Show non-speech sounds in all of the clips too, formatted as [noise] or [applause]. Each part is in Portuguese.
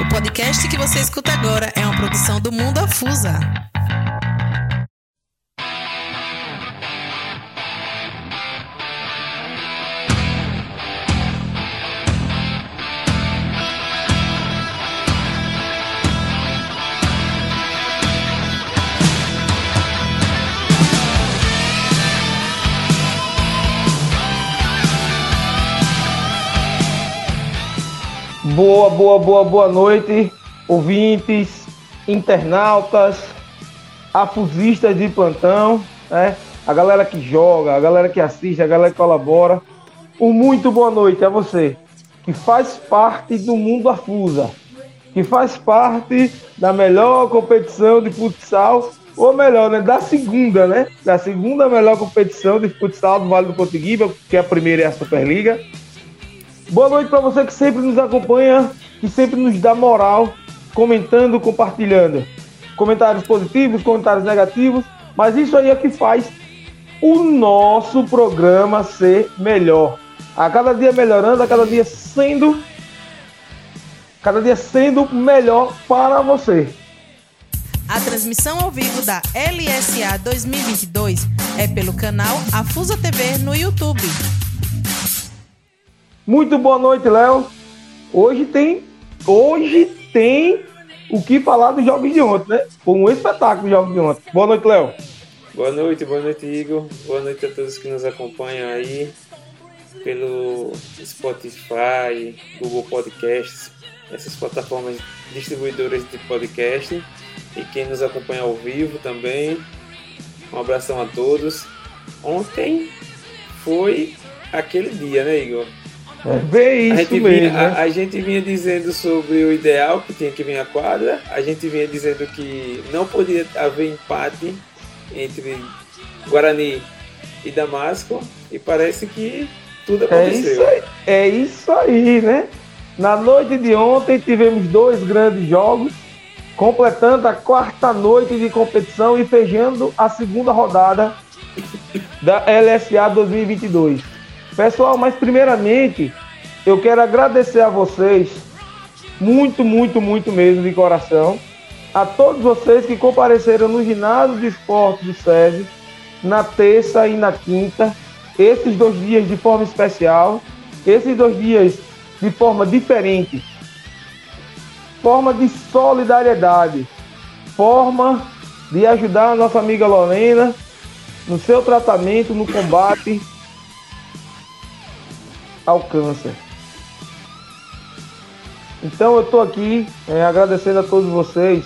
O podcast que você escuta agora é uma produção do Mundo Afusa. Boa, boa, boa, boa noite, ouvintes, internautas, afusistas de plantão, né? A galera que joga, a galera que assiste, a galera que colabora. Um muito boa noite a você, que faz parte do mundo afusa, que faz parte da melhor competição de futsal, ou melhor, né, da segunda, né? Da segunda melhor competição de futsal do Vale do Potiguiba, que a primeira é a Superliga. Boa noite para você que sempre nos acompanha, que sempre nos dá moral, comentando, compartilhando. Comentários positivos, comentários negativos, mas isso aí é que faz o nosso programa ser melhor. A cada dia melhorando, a cada dia sendo cada dia sendo melhor para você. A transmissão ao vivo da LSA 2022 é pelo canal Afusa TV no YouTube. Muito boa noite, Léo. Hoje tem, hoje tem o que falar dos jogos de ontem, né? Foi um espetáculo de jogos de ontem. Boa noite, Léo. Boa noite, boa noite, Igor. Boa noite a todos que nos acompanham aí pelo Spotify, Google Podcasts, essas plataformas distribuidoras de podcast e quem nos acompanha ao vivo também. Um abração a todos. Ontem foi aquele dia, né, Igor? É bem isso a mesmo. Vinha, né? a, a, gente vinha dizendo sobre o ideal que tinha que vir a quadra, a gente vinha dizendo que não podia haver empate entre Guarani e Damasco, e parece que tudo aconteceu. É isso aí, é isso aí né? Na noite de ontem tivemos dois grandes jogos, completando a quarta noite de competição e fechando a segunda rodada da LSA 2022. Pessoal, mas primeiramente eu quero agradecer a vocês, muito, muito, muito mesmo de coração, a todos vocês que compareceram no ginásio de esportes do SESI na terça e na quinta, esses dois dias de forma especial, esses dois dias de forma diferente, forma de solidariedade, forma de ajudar a nossa amiga Lorena no seu tratamento, no combate ao câncer. Então eu estou aqui é, agradecendo a todos vocês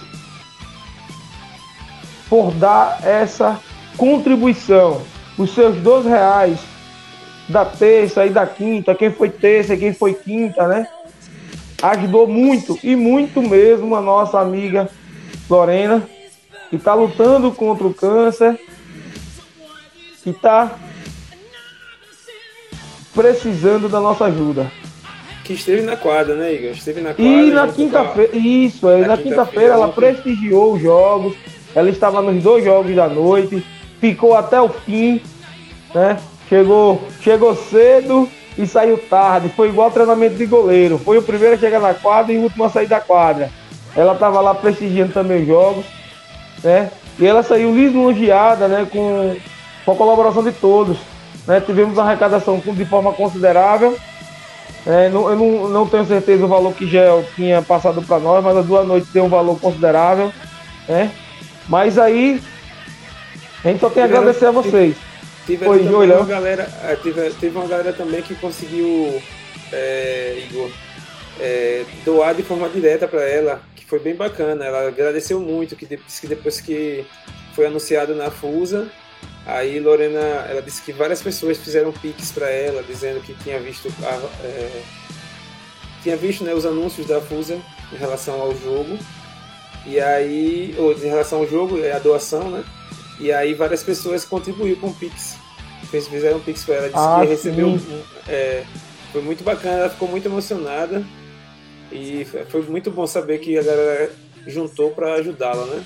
por dar essa contribuição, os seus 12 reais da terça e da quinta, quem foi terça e quem foi quinta, né? Ajudou muito e muito mesmo a nossa amiga Lorena, que está lutando contra o câncer, que está precisando da nossa ajuda. Que esteve na quadra, né, Igor? Esteve na quadra. E na quinta-feira, isso, é, na, quinta-feira ela prestigiou os jogos, ela estava nos dois jogos da noite, ficou até o fim, né? Chegou, chegou cedo e saiu tarde. Foi igual treinamento de goleiro. Foi o primeiro a chegar na quadra e o último a sair da quadra. Ela estava lá prestigiando também os jogos, né? E ela saiu lisonjeada, né? Com, com a colaboração de todos. Né? Tivemos uma arrecadação de forma considerável. É, não, eu não, não, tenho certeza o valor que Gel tinha passado para nós, mas as duas noites tem um valor considerável. Né? Mas aí, a gente só tem a agradecer a vocês. Tive, Foi, uma galera, teve, teve uma galera também que conseguiu, é, Igor, é, doar de forma direta para ela, que foi bem bacana. Ela agradeceu muito, que disse que depois que foi anunciado na FUSA, Aí Lorena, ela disse que várias pessoas fizeram pix para ela, dizendo que tinha visto a, é, tinha visto né, os anúncios da Fusa em relação ao jogo. E aí, ou em relação ao jogo, é a doação, né? E aí várias pessoas contribuíram com pix. Fizeram pix para ela, disse ah, que recebeu. É, foi muito bacana, ela ficou muito emocionada. E foi muito bom saber que a galera juntou para ajudá-la, né?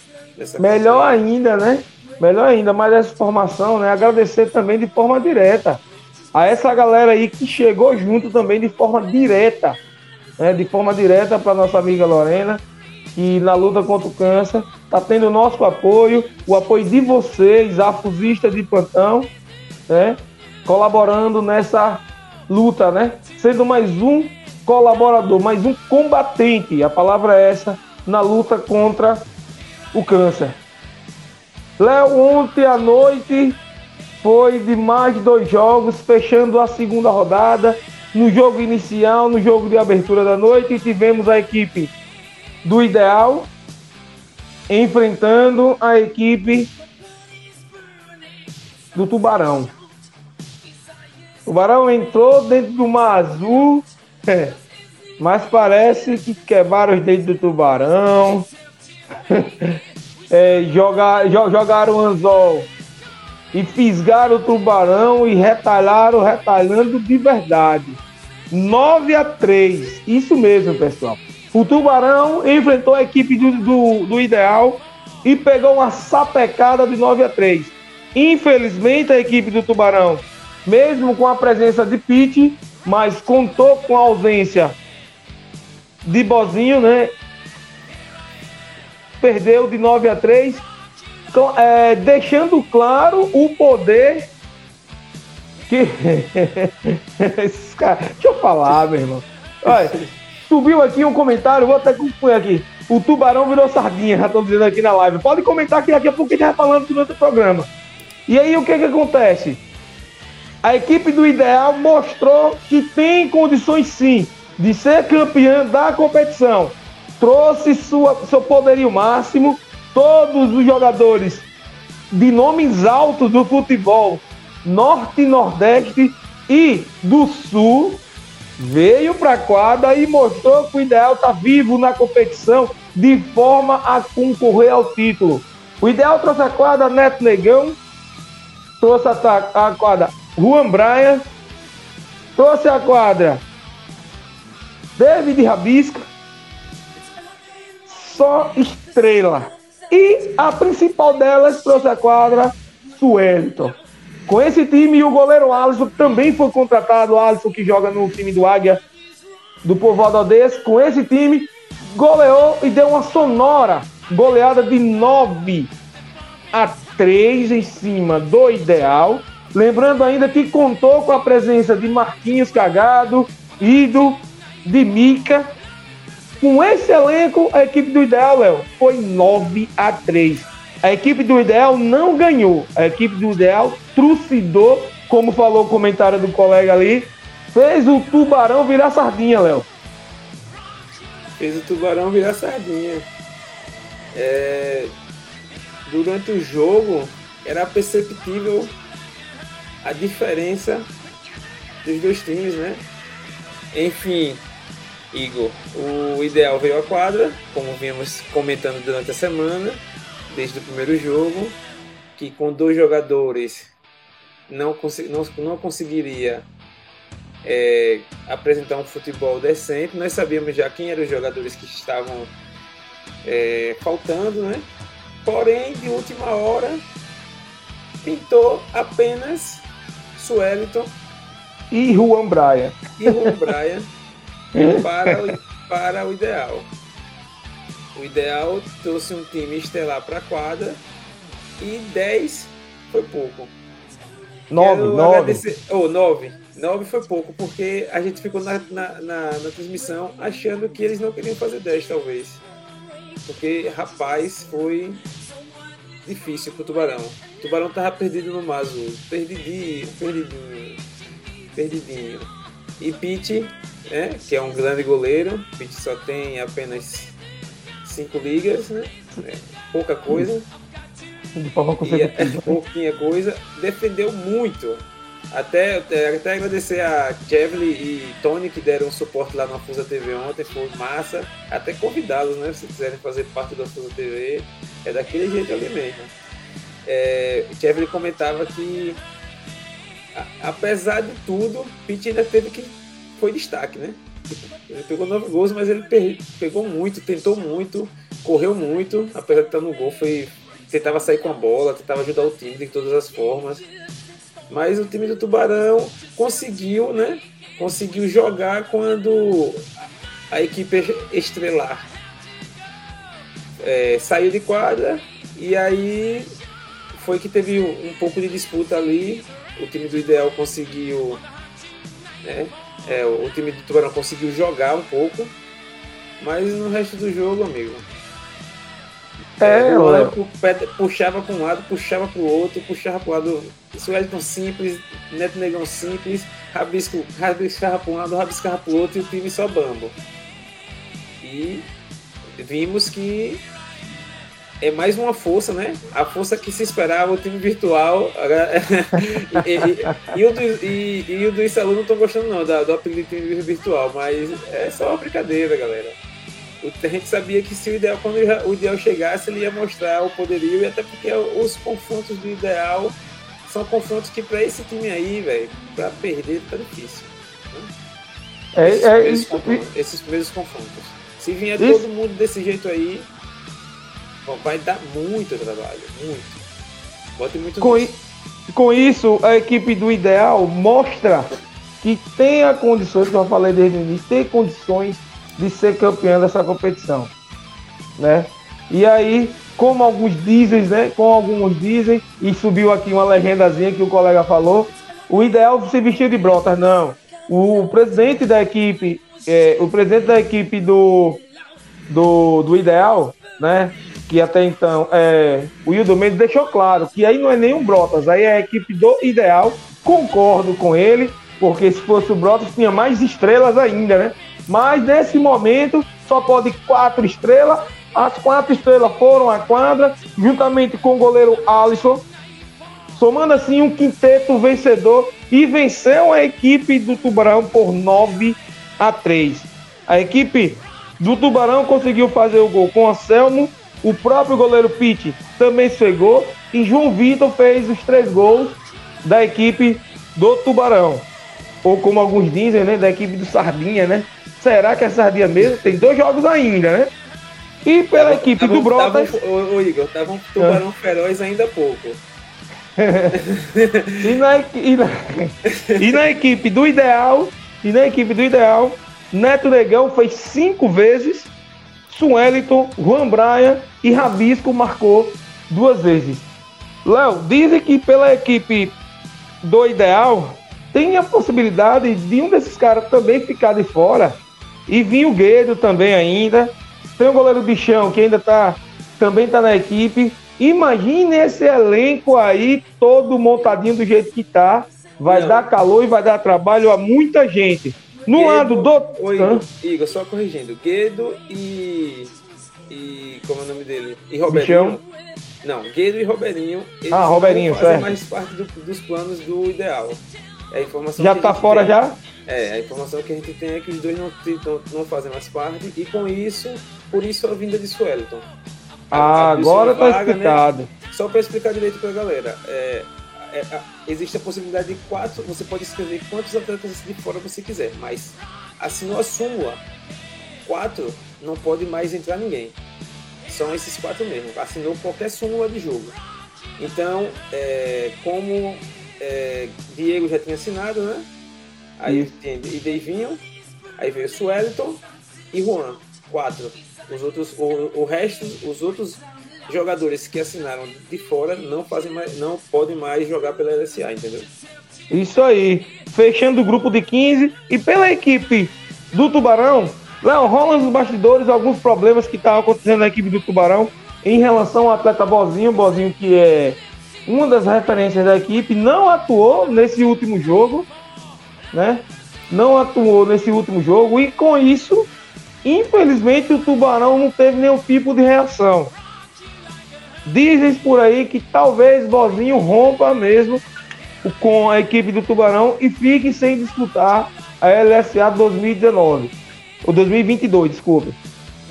Melhor ainda, né? Melhor ainda, mais essa informação, né? Agradecer também de forma direta a essa galera aí que chegou junto também de forma direta, né, de forma direta para nossa amiga Lorena, que na luta contra o câncer está tendo o nosso apoio, o apoio de vocês, afusistas de plantão, né, colaborando nessa luta, né, sendo mais um colaborador, mais um combatente, a palavra é essa, na luta contra o câncer. Léo, ontem à noite foi de mais dois jogos, fechando a segunda rodada. No jogo inicial, no jogo de abertura da noite, tivemos a equipe do Ideal enfrentando a equipe do Tubarão. O Tubarão entrou dentro do mar azul, mas parece que quebraram os dedos do Tubarão. [laughs] é, jogar, jogaram o anzol e fisgaram o tubarão e retalharam, retalhando de verdade. 9 a 3. Isso mesmo, pessoal. O Tubarão enfrentou a equipe do, do, do Ideal e pegou uma sapecada de 9 a 3. Infelizmente, a equipe do Tubarão, mesmo com a presença de Pitt, mas contou com a ausência de Bozinho, né? Perdeu de 9 a 3, então, é, deixando claro o poder que. [laughs] cara... Deixa eu falar, meu irmão. Olha, subiu aqui um comentário, vou até concluir aqui. O tubarão virou sardinha, já estão dizendo aqui na live. Pode comentar que daqui a pouco a gente vai falando durante o programa. E aí o que que acontece? A equipe do Ideal mostrou que tem condições sim de ser campeã da competição. Trouxe sua, seu poderio máximo, todos os jogadores de nomes altos do futebol norte e nordeste e do sul veio para a quadra e mostrou que o ideal está vivo na competição de forma a concorrer ao título. O ideal trouxe a quadra Neto Negão, trouxe a, a quadra Juan Braia, trouxe a quadra David Rabisca, só estrela. E a principal delas trouxe a quadra Suelton. Com esse time, o goleiro Alisson também foi contratado, Alisson que joga no time do Águia do Povoado Odessa. Com esse time, goleou e deu uma sonora goleada de 9 a 3 em cima do ideal. Lembrando ainda que contou com a presença de Marquinhos Cagado, Ido, de Mica com esse elenco, a equipe do Ideal, Léo, foi 9 a 3. A equipe do Ideal não ganhou. A equipe do Ideal trucidou, como falou o comentário do colega ali, fez o Tubarão virar sardinha, Léo. Fez o Tubarão virar sardinha. É... Durante o jogo, era perceptível a diferença dos dois times, né? Enfim, Igor, o ideal veio à quadra, como vimos comentando durante a semana, desde o primeiro jogo, que com dois jogadores não, não, não conseguiria é, apresentar um futebol decente. Nós sabíamos já quem eram os jogadores que estavam é, faltando, né? Porém, de última hora, pintou apenas Sueliton e Juan Braia. E Juan Braia [laughs] para o, para o ideal. O ideal trouxe um time estelar para a quadra e 10 foi pouco. 9, 9. Oh, 9. 9 foi pouco, porque a gente ficou na, na, na, na transmissão achando que eles não queriam fazer 10, talvez. Porque, rapaz, foi difícil pro Tubarão. O Tubarão tava perdido no Mazo. Perdidinho, perdidinho, perdidinho. E Pete né, que é um grande goleiro. O Pitt só tem apenas cinco ligas, né? É pouca coisa. Forma consecutiva. É, pouquinha coisa. Defendeu muito. Até, até agradecer a Kevly e Tony que deram suporte lá na Fusa TV ontem, foi massa. Até convidá-los, né? Se quiserem fazer parte da Fusa TV, é daquele jeito ali mesmo. É, Kevly comentava que, a, apesar de tudo, Pitt ainda teve que foi destaque, né? Ele pegou nove gols, mas ele pegou muito, tentou muito, correu muito, apesar de estar no gol, foi tentava sair com a bola, tentava ajudar o time de todas as formas. Mas o time do Tubarão conseguiu, né? Conseguiu jogar quando a equipe estrelar é, saiu de quadra e aí foi que teve um, um, pouco de disputa ali. O time do Ideal conseguiu. Né, é, o time do Tubarão conseguiu jogar um pouco, mas no resto do jogo, amigo. É, é o puxava para um lado, puxava para o outro, puxava para o lado. Suelton simples, Neto Negão simples, rabisco, rabiscava para um lado, rabiscava para o outro e o time só bambo. E vimos que é mais uma força, né? A força que se esperava, o time virtual. [laughs] e, e, e, o do, e, e o do Isalu não estão gostando não do, do apelido de time virtual, mas é só uma brincadeira, galera. A gente sabia que se o ideal, quando o ideal chegasse, ele ia mostrar o poderio, e até porque os confrontos do ideal são confrontos que para esse time aí, velho, para perder tá difícil. Né? É, esses, é, primeiros confrontos, esses primeiros confrontos. Se vier todo mundo desse jeito aí, vai dar muito trabalho, muito. Bote muito com, com isso, a equipe do Ideal mostra que tem a condições, como eu falei desde o início, tem condições de ser campeão dessa competição, né? E aí, como alguns dizem, né? Como alguns dizem, e subiu aqui uma legendazinha que o colega falou, o ideal se vestir de brotas, não. O presidente da equipe, é, o presidente da equipe do, do, do ideal, né? Que até então é, o Hildo Mendes deixou claro que aí não é nenhum Brotas, aí é a equipe do ideal. Concordo com ele, porque se fosse o Brotas tinha mais estrelas ainda, né? Mas nesse momento só pode quatro estrelas. As quatro estrelas foram à quadra, juntamente com o goleiro Alisson, somando assim um quinteto vencedor e venceu a equipe do Tubarão por 9 a 3. A equipe do Tubarão conseguiu fazer o gol com Anselmo, o próprio goleiro Pitt também chegou e João Vitor fez os três gols da equipe do Tubarão. Ou como alguns dizem, né, da equipe do Sardinha, né? Será que é Sardinha mesmo? Tem dois jogos ainda, né? E pela tava, equipe tava, do Brotas... Tava, ô, ô, Igor, tava um Tubarão ah. feroz ainda há pouco. [laughs] e, na, e, na, e na equipe do Ideal, e na equipe do Ideal, Neto Negão fez cinco vezes Sueliton, Juan Brian e Rabisco marcou duas vezes. Léo, dizem que pela equipe do Ideal tem a possibilidade de um desses caras também ficar de fora. E vir o Guedo também ainda. Tem o goleiro Bichão que ainda tá, também tá na equipe. Imagine esse elenco aí todo montadinho do jeito que tá. Vai Não. dar calor e vai dar trabalho a muita gente. No Guedo, lado do. Oi, Igor, Igor, só corrigindo. Guedo e. E. Como é o nome dele? E Roberinho. Não, Guedo e Roberinho. ah, Roberinho, certo. mais parte do, dos planos do ideal. É a informação já tá fora tem, já? É, a informação que a gente tem é que os dois não, não, não fazem mais parte. E com isso, por isso a vinda de Suelton. Ah, agora tá vaga, né? explicado. Né? Só para explicar direito pra galera. É, é, existe a possibilidade de quatro, você pode escrever quantos atletas de fora você quiser, mas assinou a súmula, quatro, não pode mais entrar ninguém. São esses quatro mesmo, assinou qualquer súmula de jogo. Então, é, como é, Diego já tinha assinado, né? Aí tem e Davinho, aí veio Sueliton e Juan, quatro. Os outros, o, o resto, os outros jogadores que assinaram de fora não fazem mais, não podem mais jogar pela LSA, entendeu? Isso aí. Fechando o grupo de 15 e pela equipe do Tubarão, Léo, rola nos bastidores alguns problemas que estavam acontecendo na equipe do Tubarão em relação ao atleta Bozinho, Bozinho que é uma das referências da equipe, não atuou nesse último jogo, né? Não atuou nesse último jogo e com isso, infelizmente, o Tubarão não teve nenhum tipo de reação. Dizem por aí que talvez Bozinho rompa mesmo com a equipe do Tubarão e fique sem disputar a LSA 2019. Ou 2022, desculpa.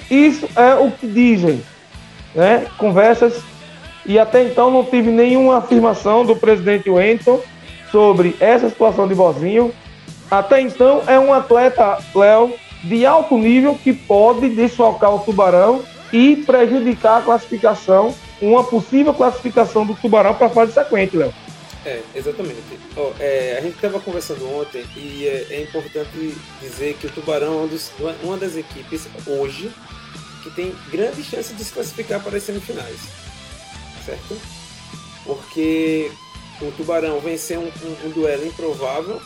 Isso é o que dizem, né? Conversas e até então não tive nenhuma afirmação do presidente Wellington sobre essa situação de Bozinho. Até então é um atleta, Léo, de alto nível que pode desfocar o Tubarão e prejudicar a classificação uma possível classificação do Tubarão para a fase sequente, Léo. É, exatamente. Oh, é, a gente estava conversando ontem e é, é, importante dizer que o Tubarão é um dos, uma das equipes hoje que tem grande chance de se classificar para as semifinais. Certo? Porque o Tubarão venceu um, um, um duelo improvável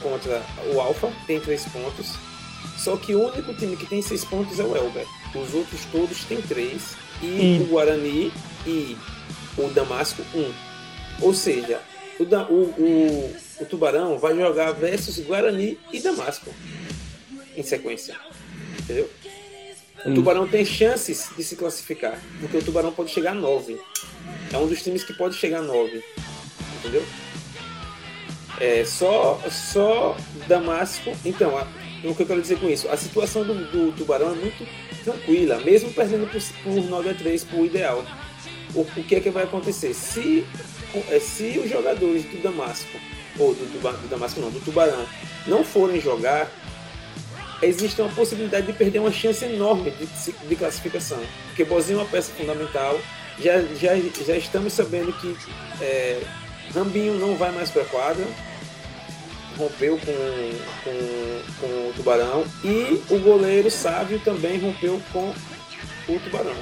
contra o Alfa, tem três pontos. Só que o único time que tem seis pontos é o Elber. Os outros todos têm três. E, e... o Guarani e o Damasco, um. Ou seja, o, o, o, Tubarão vai jogar versus Guarani e Damasco em sequência. Entendeu? O Tubarão tem chances de se classificar, porque o Tubarão pode chegar a 9. É um dos times que pode chegar a 9. Entendeu? É, só, só Damasco. Então, o que eu quero dizer com isso? A situação do, do Tubarão é muito tranquila, mesmo perdendo por, por 9 a 3 por ideal. O, que é que vai acontecer? Se, é, se os jogadores do Damasco, ou do, do, do Damasco não, do Tubarão, não forem jogar, existe uma possibilidade de perder uma chance enorme de, de classificação. Porque Bozinho é uma peça fundamental. Já, já, já estamos sabendo que é, Rambinho não vai mais para a quadra, rompeu com, com, com o Tubarão, e o goleiro Sávio também rompeu com o Tubarão.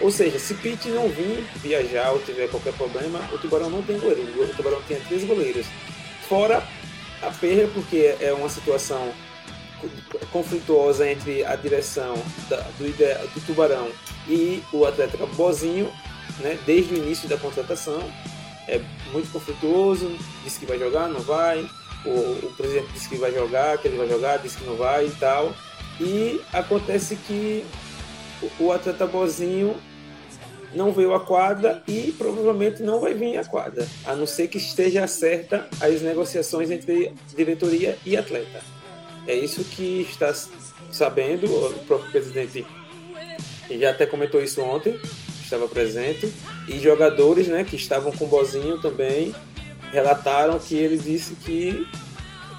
Ou seja, se Pitt não vir viajar ou tiver qualquer problema, o Tubarão não tem goleiro. O Tubarão tem três goleiros. Fora a perda, porque é uma situação conflituosa entre a direção da, do, do, Tubarão e o Atlético Bozinho, né, desde o início da contratação. É muito conflituoso, disse que vai jogar, não vai. O, o presidente disse que vai jogar, que ele vai jogar, disse que não vai e tal. E acontece que o, o atleta Bozinho não veio à quadra e provavelmente não vai vir à quadra, a não ser que esteja certa as negociações entre diretoria e atleta. É isso que está sabendo, o próprio presidente já até comentou isso ontem, estava presente, e jogadores né, que estavam com o Bozinho também relataram que ele disse que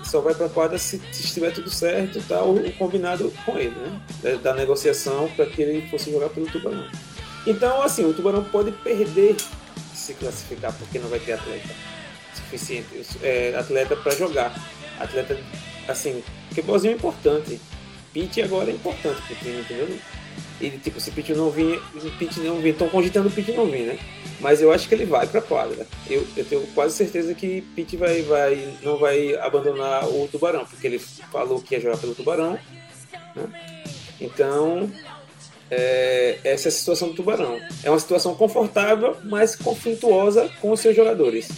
só vai para a quadra se, se, estiver tudo certo, tá o, o combinado com ele, né? Da, da negociação para que ele fosse jogar pelo Tubarão. Então, assim, o Tubarão pode perder se classificar porque não vai ter atleta suficiente, é, atleta para jogar. Atleta, assim, porque Bozinho é importante. Pitt agora é importante pro time, entendeu? Ele, tipo, se Pitt não vir, Pitt não vir, estão cogitando o não vir, né? Mas eu acho que ele vai pra quadra. Eu, eu tenho quase certeza que Pitt vai, vai, não vai abandonar o Tubarão, porque ele falou que ia jogar pelo Tubarão. Né? Então, é, essa é a situação do Tubarão. É uma situação confortável, mas conflituosa com os seus jogadores.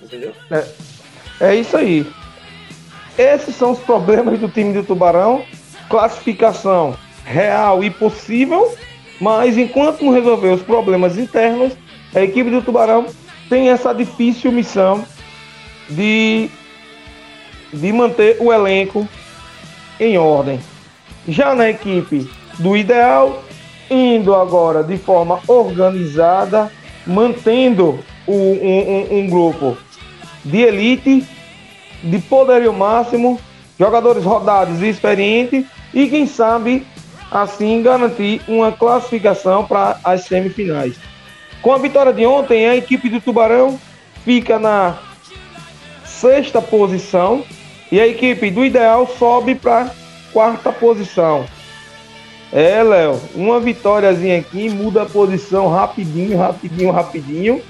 Entendeu? É, é isso aí. Esses são os problemas do time do Tubarão. Classificação real e possível, mas enquanto não resolver os problemas internos, a equipe do Tubarão tem essa difícil missão de, de manter o elenco em ordem. Já na equipe do ideal, indo agora de forma organizada, mantendo um, um, um grupo de elite, de poderio máximo, jogadores rodados e experientes, e quem sabe assim garantir uma classificação para as semifinais. Com a vitória de ontem, a equipe do Tubarão fica na sexta posição e a equipe do Ideal sobe para quarta posição. É, Léo, uma vitóriazinha aqui muda a posição rapidinho, rapidinho, rapidinho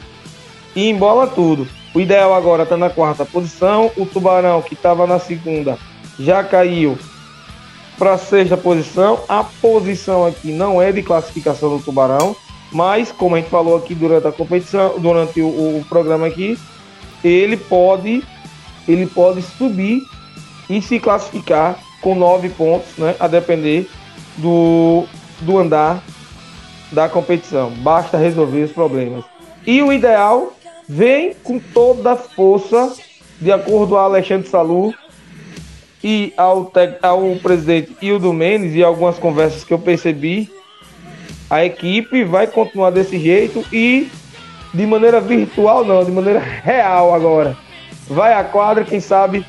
e embola tudo. O ideal agora está na quarta posição. O Tubarão, que estava na segunda, já caiu para a sexta posição. A posição aqui não é de classificação do Tubarão, mas como a gente falou aqui durante a competição, durante o, o programa aqui, ele pode, ele pode subir e se classificar com nove pontos, né? A depender do, do andar da competição. Basta resolver os problemas. E o ideal vem com toda a força, de acordo com Alexandre Salu e ao, ao presidente Hildo Mendes e algumas conversas que eu percebi, a equipe vai continuar desse jeito e de maneira virtual não, de maneira real agora. Vai à quadra, quem sabe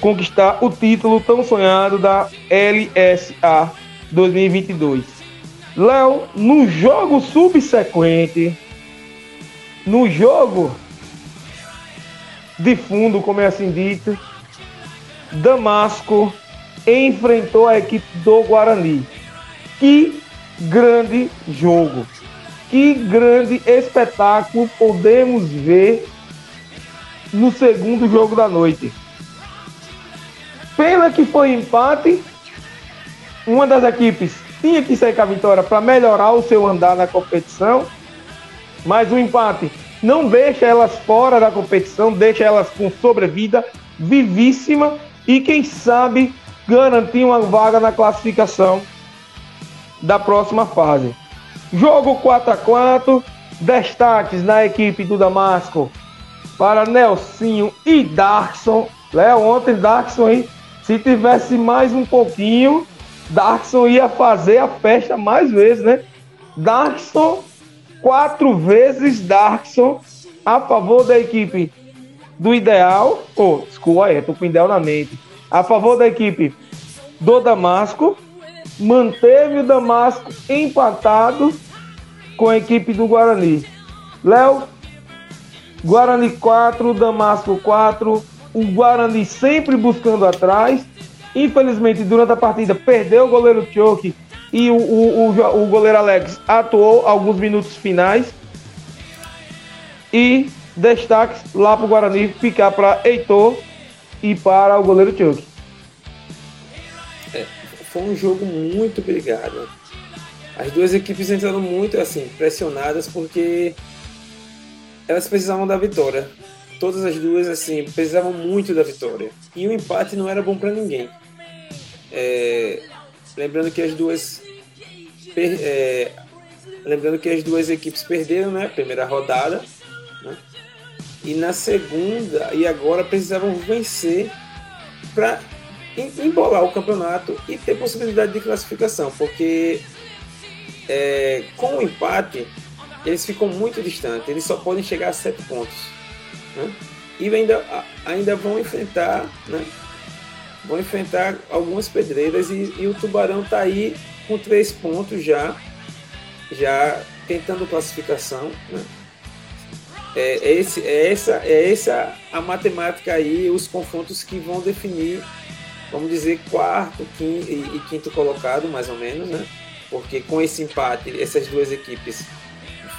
conquistar o título tão sonhado da LSA 2022. Léo, no jogo subsequente, no jogo de fundo, como é assim dito, Damasco enfrentou a equipe do Guarani. Que grande jogo! Que grande espetáculo podemos ver no segundo jogo da noite. Pena que foi empate. Uma das equipes tinha que sair com a vitória para melhorar o seu andar na competição. Mas o empate não deixa elas fora da competição, deixa elas com sobrevida vivíssima e quem sabe garantir uma vaga na classificação da próxima fase. Jogo 4 a 4 destaques na equipe do Damasco para Nelsinho e Darkson. Léo, ontem Darkson aí, se tivesse mais um pouquinho, Darkson ia fazer a festa mais vezes, né? Darkson, quatro vezes Darkson a favor da equipe do Ideal. Oh, desculpa aí, tô com o Ideal na mente. A favor da equipe do Damasco. Manteve o Damasco empatado com a equipe do Guarani. Léo, Guarani 4, Damasco 4. O Guarani sempre buscando atrás. Infelizmente, durante a partida, perdeu o goleiro Choke e o, o, o, o goleiro Alex atuou alguns minutos finais. E destaques lá para o Guarani ficar para Heitor e para o goleiro Choke. É, foi um jogo muito brigado. As duas equipes entraram muito assim, pressionadas porque elas precisavam da vitória. Todas as duas, assim, precisavam muito da vitória. E o empate não era bom para ninguém. É, lembrando que as duas. Per, é, lembrando que as duas equipes perderam, né? Primeira rodada. E na segunda, e agora precisavam vencer para embolar o campeonato e ter possibilidade de classificação. Porque é, com o empate eles ficam muito distantes, eles só podem chegar a sete pontos. Né? E ainda, ainda vão enfrentar, né? vão enfrentar algumas pedreiras e, e o Tubarão está aí com três pontos já, já tentando classificação. Né? É, é, esse, é, essa, é essa a matemática aí, os confrontos que vão definir, vamos dizer, quarto quinto, e, e quinto colocado, mais ou menos, né? Porque com esse empate, essas duas equipes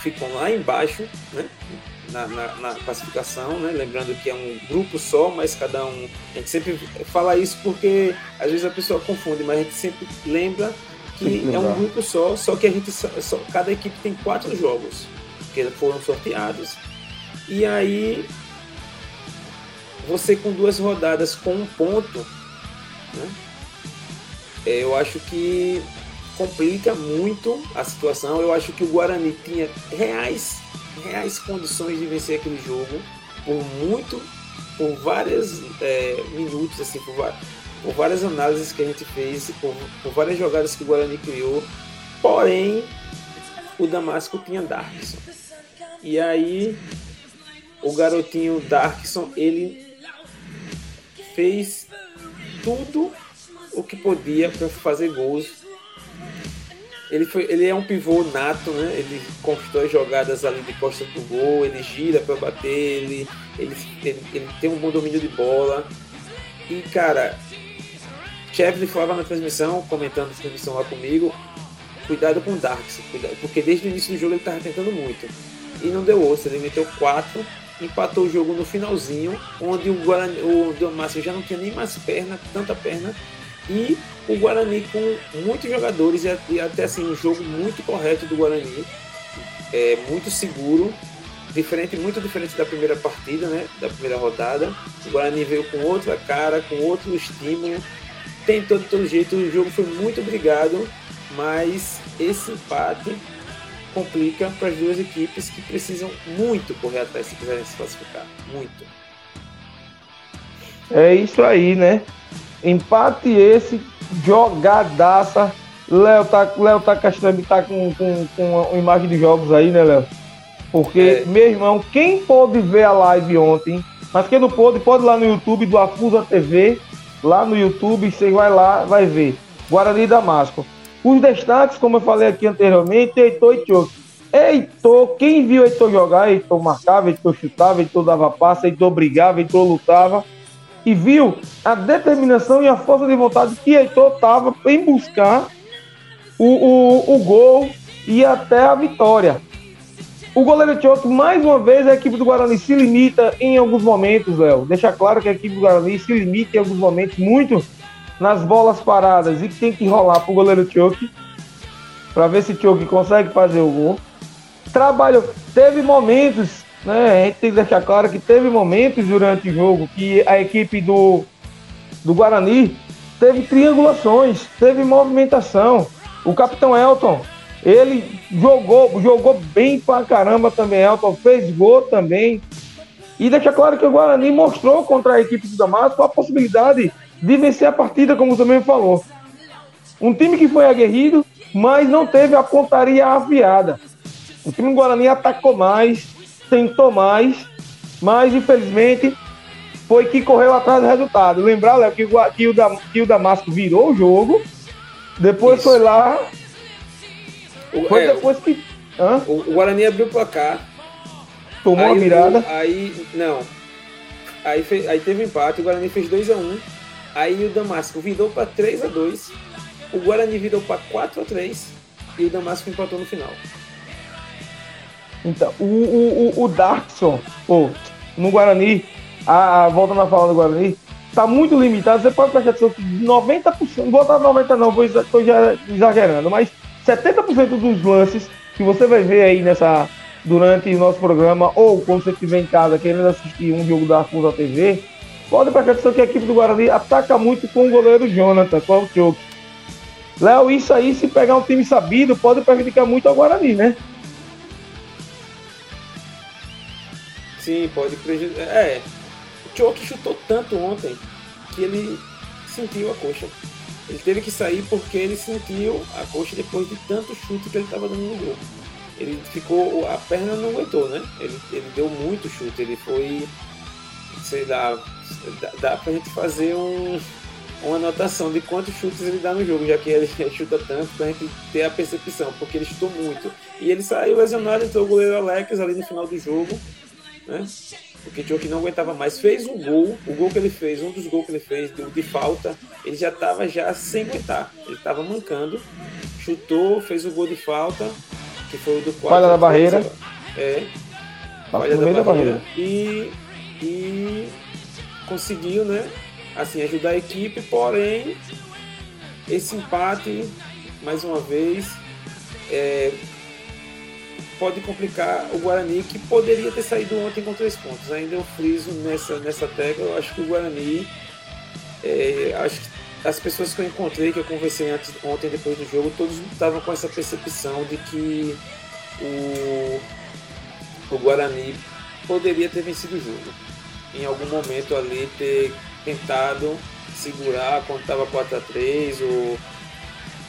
ficam lá embaixo, né? Na, na, na, classificação, né? lembrando que é um grupo só, mas cada um. A gente sempre fala isso porque às vezes a pessoa confunde, mas a gente sempre lembra que é um grupo só, só que a gente só, cada equipe tem quatro jogos que foram sorteados. E aí você com duas rodadas com um ponto, né? É, eu acho que complica muito a situação. Eu acho que o Guarani tinha reais, reais condições de vencer aquele jogo por muito, por vários é, minutos, assim, por, por, várias análises que a gente fez, por, por várias jogadas que o Guarani criou. Porém, o Damasco tinha Darkson. E aí, o garotinho Darkson, ele fez tudo o que podia para fazer gols ele, foi, ele é um pivô nato, né? Ele constrói jogadas ali de costa do gol, ele gira para bater, ele, ele, ele, ele, tem um bom domínio de bola. E, cara, Chevy falava na transmissão, comentando a transmissão lá comigo, cuidado com o Darks, cuidado, porque desde o início do jogo ele estava tentando muito. E não deu osso, ele meteu quatro, empatou o jogo no finalzinho, onde o, Guarani, o Damasco já não tinha nem mais perna, tanta perna, e o Guarani com muitos jogadores e até assim um jogo muito correto do Guarani, é muito seguro, diferente, muito diferente da primeira partida, né, da primeira rodada. O Guarani veio com outra cara, com outro estímulo, tentou de todo jeito, o jogo foi muito brigado, mas esse empate complica para as duas equipes que precisam muito correr atrás se quiserem se classificar, muito. É isso aí, né? Empate esse, jogadaça. Léo tá, Léo tá Castrame tá com, com, com a imagem de jogos aí, né, Léo? Porque, é. meu irmão, quem pôde ver a live ontem, mas quem não pôde, pode ir lá no YouTube do Afusa TV. Lá no YouTube, você vai lá, vai ver. Guarani Damasco. Os destaques, como eu falei aqui anteriormente, Heitor e Choque. Heitor, quem viu Heitor jogar, Heitor marcava, Heitor chutava, Heitor dava passe, Heitor brigava, Heitor lutava. E viu a determinação e a força de vontade que Heitor estava em buscar o, o, o gol e até a vitória. O goleiro Choque, mais uma vez, a equipe do Guarani se limita em alguns momentos, Léo. Deixa claro que a equipe do Guarani se limita em alguns momentos muito nas bolas paradas e que tem que rolar pro goleiro Choque para ver se Choque consegue fazer o gol. Trabalho, teve momentos, né? A gente tem que deixar claro que teve momentos durante o jogo que a equipe do, do Guarani teve triangulações, teve movimentação. O capitão Elton ele jogou, jogou bem pra caramba também, Elton, fez gol também. E deixa claro que o Guarani mostrou contra a equipe do Damasco a possibilidade de vencer a partida, como também falou. Um time que foi aguerrido, mas não teve a pontaria afiada. O time do Guarani atacou mais, tentou mais, mas infelizmente foi que correu atrás do resultado. Lembrar, Léo, que, que, o, que o Damasco virou o jogo, depois Isso. foi lá o, Foi é, depois que. Hã? O, o Guarani abriu o placar. Tomou a mirada. aí. Não. Aí, fez, aí teve empate, o Guarani fez 2x1. Aí o Damasco virou para 3x2. O Guarani virou para 4x3. E o Damasco empatou no final. Então, o, o, o, o Darkson, oh, no Guarani, a, a na fala do Guarani, tá muito limitado. Você pode prestar atenção que 90%, não vou botar 90% não, vou estou exagerando, mas 70% dos lances que você vai ver aí nessa durante o nosso programa ou quando você estiver em casa querendo assistir um jogo da Fusa TV, pode prestar atenção que a equipe do Guarani ataca muito com o goleiro Jonathan, com o Choke. Léo, isso aí, se pegar um time sabido, pode prejudicar muito ao Guarani, né? Sim, pode prejudicar. É, o Choke chutou tanto ontem que ele sentiu a coxa. Ele teve que sair porque ele sentiu a coxa depois de tanto chute que ele estava dando no gol. Ele ficou. A perna não aguentou, né? Ele, ele deu muito chute. Ele foi. Sei lá. Dá, dá pra gente fazer um, uma anotação de quantos chutes ele dá no jogo, já que [laughs] ele chuta tanto, pra gente ter a percepção, porque ele chutou muito. E ele saiu lesionado, entrou o goleiro Alex ali no final do jogo, né? porque o que não aguentava mais. Fez um gol, o gol que ele fez, um dos gols que ele fez de, de falta, ele já estava já sem aguentar. Ele estava mancando, chutou, fez o gol de falta, que foi o do quarto. Falha da barreira. É. Falha da barreira. barreira. E, e conseguiu, né? Assim, ajudar a equipe, porém, esse empate, mais uma vez, é, pode complicar o Guarani, que poderia ter saído ontem com três pontos. Ainda eu friso nessa, nessa tecla. Eu acho que o Guarani. É, acho que as pessoas que eu encontrei, que eu conversei antes, ontem, depois do jogo, todos estavam com essa percepção de que o, o Guarani poderia ter vencido o jogo. Em algum momento ali ter tentado segurar quando estava 4 a 3 ou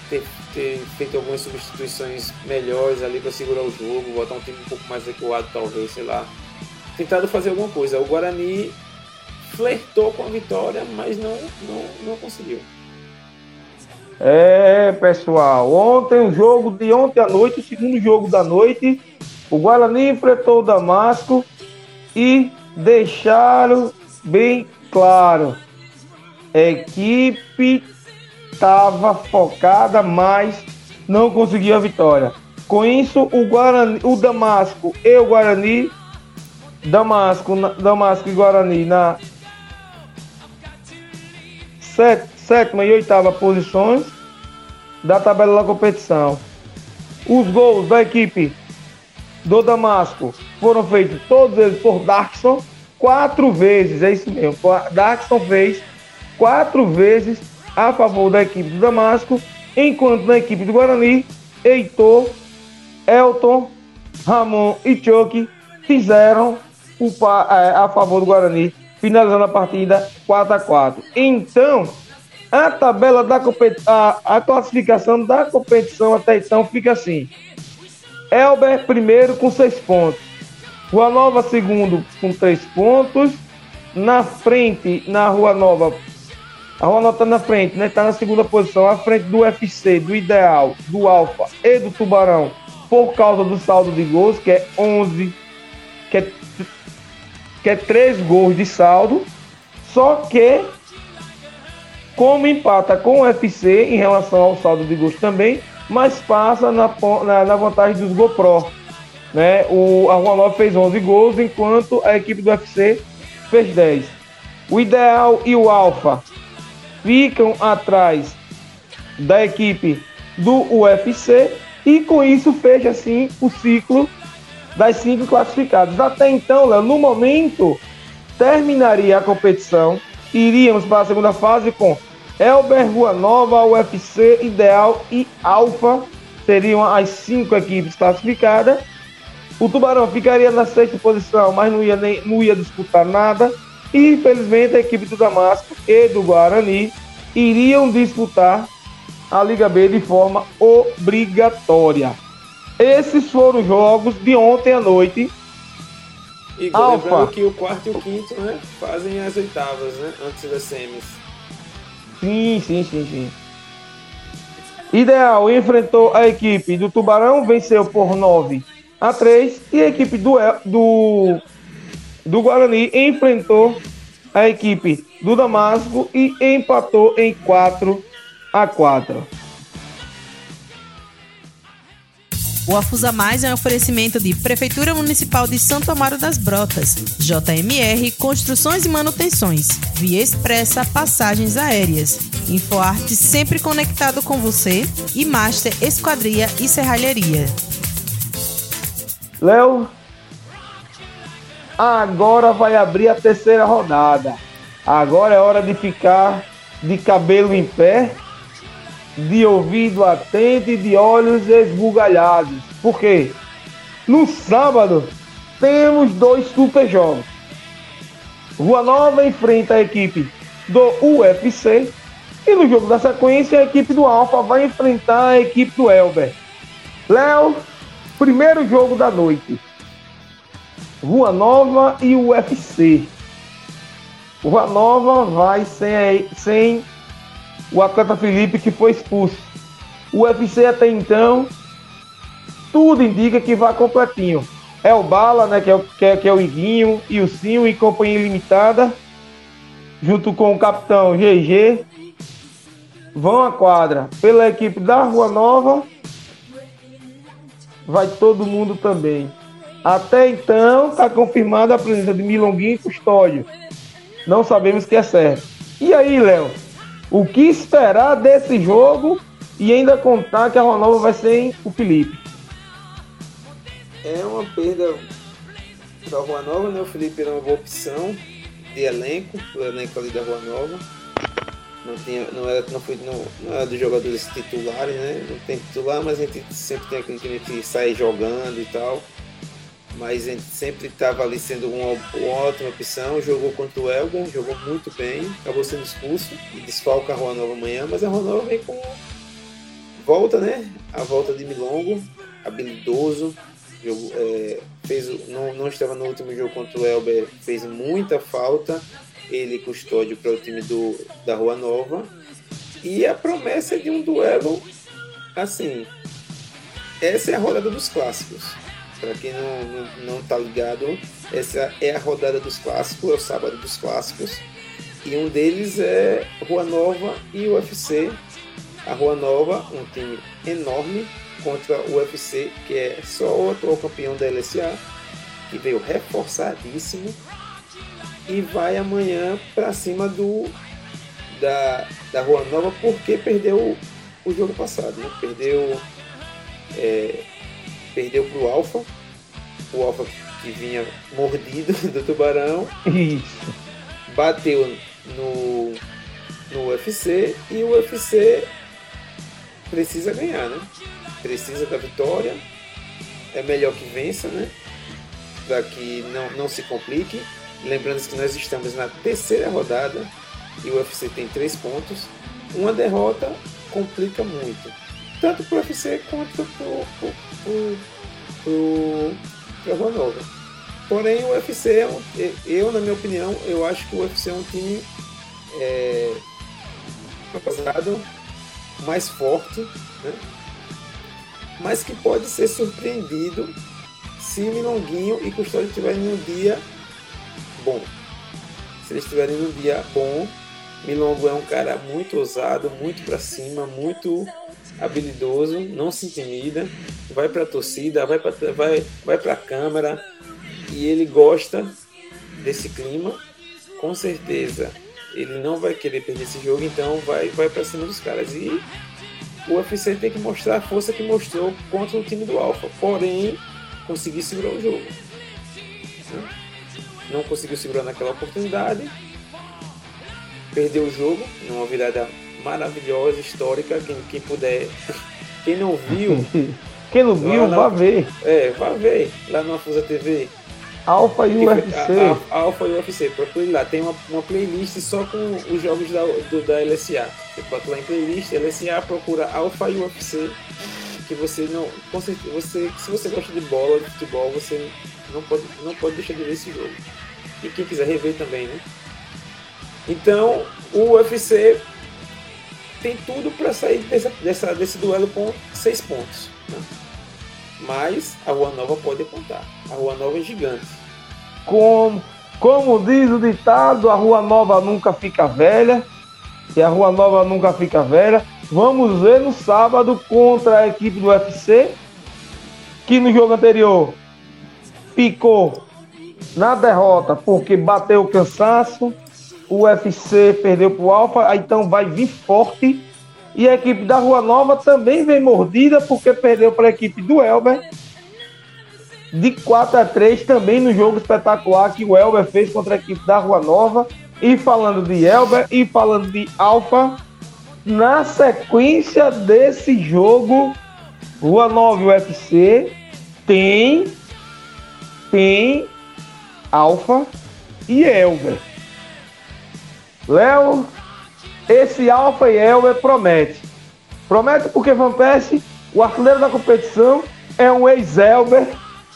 ter, ter feito algumas substituições melhores ali para segurar o jogo, botar um time um pouco mais recuado, talvez, sei lá. Tentado fazer alguma coisa. O Guarani flertou com a vitória, mas não, não, não conseguiu. É, pessoal, ontem, o jogo de ontem à noite, o segundo jogo da noite, o Guarani enfrentou o Damasco e deixaram bem claro: equipe estava focada, mas não conseguiu a vitória. Com isso, o Guarani, o Damasco e o Guarani, Damasco, Damasco e Guarani na set, sétima e oitava posições da tabela da competição. Os gols da equipe do Damasco foram feitos todos eles por Darkson quatro vezes, é isso mesmo. Darkson fez quatro vezes a favor da equipe do Damasco, enquanto na equipe do Guarani, Heitor, Elton, Ramon e Choque fizeram o, é, a favor do Guarani, finalizando a partida 4 a 4 Então, a tabela da a, a classificação da competição até então fica assim: Elber primeiro com 6 pontos, Rua Nova segundo com 3 pontos, na frente, na Rua Nova, a Ronaldo tá na frente, né? Tá na segunda posição, à frente do UFC, do Ideal, do Alfa e do Tubarão, por causa do saldo de gols, que é 11, que é, que é 3 gols de saldo. Só que, como empata com o UFC em relação ao saldo de gols também, mas passa na, na, na vantagem dos GoPro. Né? O, a Rua 9 fez 11 gols, enquanto a equipe do UFC fez 10. O Ideal e o Alfa ficam atrás da equipe do UFC e com isso fecha assim o ciclo das cinco classificadas. Até então, Léo, no momento terminaria a competição, iríamos para a segunda fase com Elber, Rua Nova, UFC, Ideal e Alfa seriam as cinco equipes classificadas. O Tubarão ficaria na sexta posição, mas não ia, nem, não ia disputar nada. E infelizmente a equipe do Damasco e do Guarani iriam disputar a Liga B de forma obrigatória. Esses foram os jogos de ontem à noite. E lembrando que o quarto e o quinto né, fazem as oitavas, né? Antes das semis. Sim, sim, sim, sim. Ideal enfrentou a equipe do Tubarão, venceu por 9 a 3. E a equipe do, do, do Guarani enfrentou a equipe do Damasco e empatou em 4 a 4. O Afusa Mais é um oferecimento de Prefeitura Municipal de Santo Amaro das Brotas, JMR Construções e Manutenções, Via Expressa Passagens Aéreas, InfoArte sempre conectado com você e Master Esquadria e Serralheria. Léo, agora vai abrir a terceira rodada. Agora é hora de ficar de cabelo em pé de ouvido atento e de olhos esbugalhados. Por quê? No sábado temos dois super jogos. Rua Nova enfrenta a equipe do UFC e no jogo da sequência a equipe do Alfa vai enfrentar a equipe do Elber. Léo, primeiro jogo da noite. Rua Nova e UFC. Rua Nova vai sem, sem o atleta Felipe que foi expulso. O UFC até então, tudo indica que vai completinho. É o Bala, né, que é o, que é, que é o Iguinho e o Sinho e companhia limitada, junto com o capitão GG, vão à quadra. Pela equipe da Rua Nova, vai todo mundo também. Até então, está confirmada a presença de Milonguinho e Custódio. Não sabemos que é certo. E aí, Léo? O que esperar desse jogo e ainda contar que a Ronaldo vai sem o Felipe. É uma perda da Rua Nova, né? O Felipe era uma boa opção de elenco, o elenco ali da Rua Nova. Não, tinha, não, era, não, foi, não, não era dos jogadores titulares, né? Não tem titular, mas a gente sempre tem aquele que a gente sai jogando e tal mas sempre estava ali sendo uma, uma, ótima opção. Jogou contra o Elber, jogou muito bem, acabou sendo expulso e desfalca a Rua Nova amanhã, mas a Rua Nova vem com volta, né? A volta de Milongo, habilidoso, jogou, é, fez, não, não estava no último jogo contra o Elber, fez muita falta. Ele custódio para o time do, da Rua Nova. E a promessa de um duelo assim. Essa é a rodada dos clássicos para quem não, não, não tá ligado, essa é a rodada dos clássicos, é o sábado dos clássicos. E um deles é Rua Nova e UFC. A Rua Nova, um time enorme, contra o UFC, que é só o atual campeão da LSA, que veio reforçadíssimo. E vai amanhã para cima do da, da Rua Nova porque perdeu o, jogo passado. Né? Perdeu é, perdeu para o Alfa, o Alfa que vinha mordido [laughs] do tubarão. Isso. Bateu no, no UFC e o UFC precisa ganhar, né? Precisa da vitória. É melhor que vença, né? Para que não, não se complique. Lembrando que nós estamos na terceira rodada e o UFC tem três pontos. Uma derrota complica muito, tanto para o UFC quanto para o Rua Nova. Porém, o UFC, é um, eu, na minha opinião, eu acho que o UFC é um time é, mais forte, né? mas que pode ser surpreendido se Milonguinho e Custódio estiverem num dia bom. Se eles estiverem num dia bom, Milongo é um cara muito ousado, muito para cima, muito habilidoso, não se intimida, vai para a torcida, vai para vai, vai a câmera e ele gosta desse clima. Com certeza ele não vai querer perder esse jogo, então vai, vai para cima dos caras. E o UFC tem que mostrar a força que mostrou contra o time do Alpha, porém conseguir segurar o jogo. Não conseguiu segurar naquela oportunidade, perdeu o jogo numa virada maravilhosa, histórica. Quem, quem puder, [laughs] quem não viu, [laughs] quem não viu, na, vá ver. É, vá ver lá no Afusa TV. Alfa e UFC. A, a, Alfa e UFC, procure lá. Tem uma, uma playlist só com os jogos da, do, da LSA. Você pode lá em playlist, LSA, procura Alfa e UFC. Que você não. Com certeza, você, se você gosta de bola, de futebol, você não pode, não pode deixar de ver esse jogo. E quem quiser rever também, né? Então, o UFC tem tudo para sair dessa, dessa, desse duelo com seis pontos. Né? Mas a Rua Nova pode contar. A Rua Nova é gigante. Como, como diz o ditado, a Rua Nova nunca fica velha. E a Rua Nova nunca fica velha. Vamos ver no sábado contra a equipe do UFC, que no jogo anterior ficou na derrota porque bateu o cansaço. O UFC perdeu para o Alfa, então vai vir forte e a equipe da Rua Nova também vem mordida porque perdeu para a equipe do Elber. De 4 a 3 também no jogo espetacular que o Elber fez contra a equipe da Rua Nova. E falando de Elber e falando de Alfa, na sequência desse jogo, Rua Nova UFC tem tem Alfa e Elber. Léo, esse Alfa e Elber promete. Promete porque Van Persie, o artilheiro da competição, é um ex-Elber.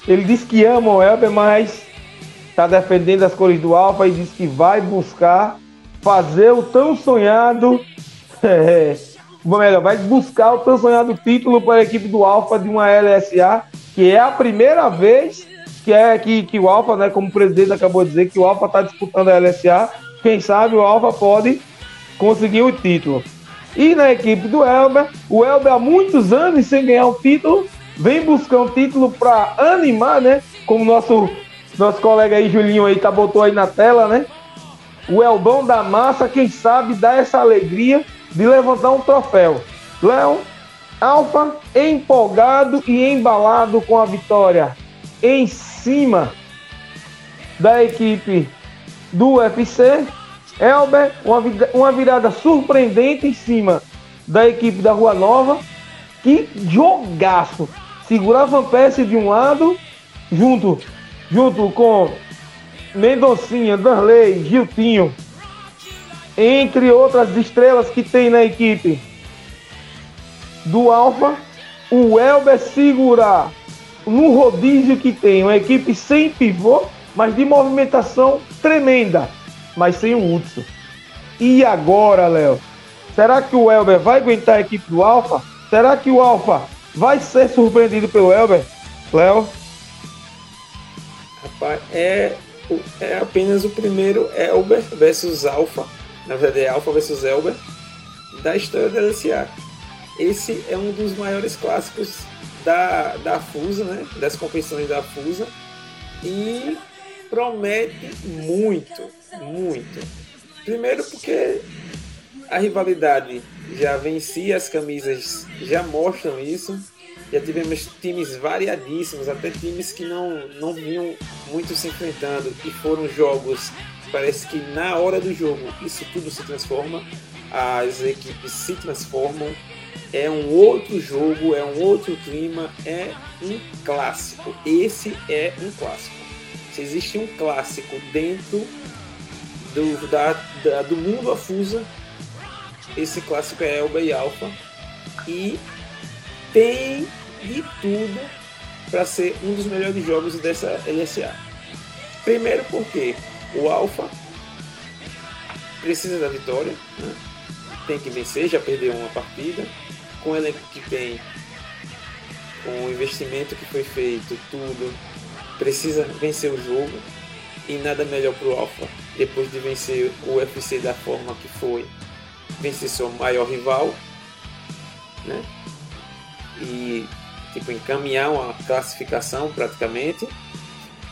Ele diz que ama o Elber, mas está defendendo as cores do Alfa e diz que vai buscar fazer o tão sonhado. [laughs] É, melhor, vai buscar o tão sonhado título para a equipe do Alfa de uma LSA, que é a primeira vez que é que, que o Alfa, né, como o presidente acabou de dizer, que o Alfa está disputando a LSA. Quem sabe o Alfa pode conseguiu o título. E na equipe do Elber, o Elber há muitos anos sem ganhar o título, vem buscar um título para animar, né? Como nosso nosso colega aí Julinho aí tá botou aí na tela, né? O Elbão da massa, quem sabe dá essa alegria de levantar um troféu. Léo, Alfa empolgado e embalado com a vitória em cima da equipe do UFC Elber, uma, virada surpreendente em cima da equipe da Rua Nova. Que jogaço! Segurava Van Persie de um lado, junto, junto com Mendoncinha, Danley, Giltinho, entre outras estrelas que tem na equipe do Alfa, o Elber segurar no rodízio que tem uma equipe sem pivô, mas de movimentação tremenda mas sem o Hudson. E agora, Léo? Será que o Elber vai aguentar a equipe do Alfa? Será que o Alfa vai ser surpreendido pelo Elber? Léo? Rapaz, é, é apenas o primeiro Elber versus Alfa. Na verdade, é Alfa versus Elber da história da LCA. Esse é um dos maiores clássicos da, da FUSA, né? das competições da FUSA. E promete muito muito. Primeiro porque a rivalidade já vencia, as camisas já mostram isso. Já tivemos times variadíssimos, até times que não, não vinham muito se enfrentando e foram jogos. Parece que na hora do jogo isso tudo se transforma, as equipes se transformam, é um outro jogo, é um outro clima, é um clássico. Esse é um clássico. Se existe um clássico dentro do, da, da, do mundo afusa. Esse clássico é Elba e Alpha. E tem de tudo para ser um dos melhores jogos dessa LSA. Primeiro porque o Alpha precisa da vitória, né? tem que vencer, já perdeu uma partida. Com ele que tem com o investimento que foi feito, tudo, precisa vencer o jogo. E nada melhor para o Alpha, depois de vencer o UFC da forma que foi, vencer seu maior rival, né? E tipo encaminhar uma classificação praticamente.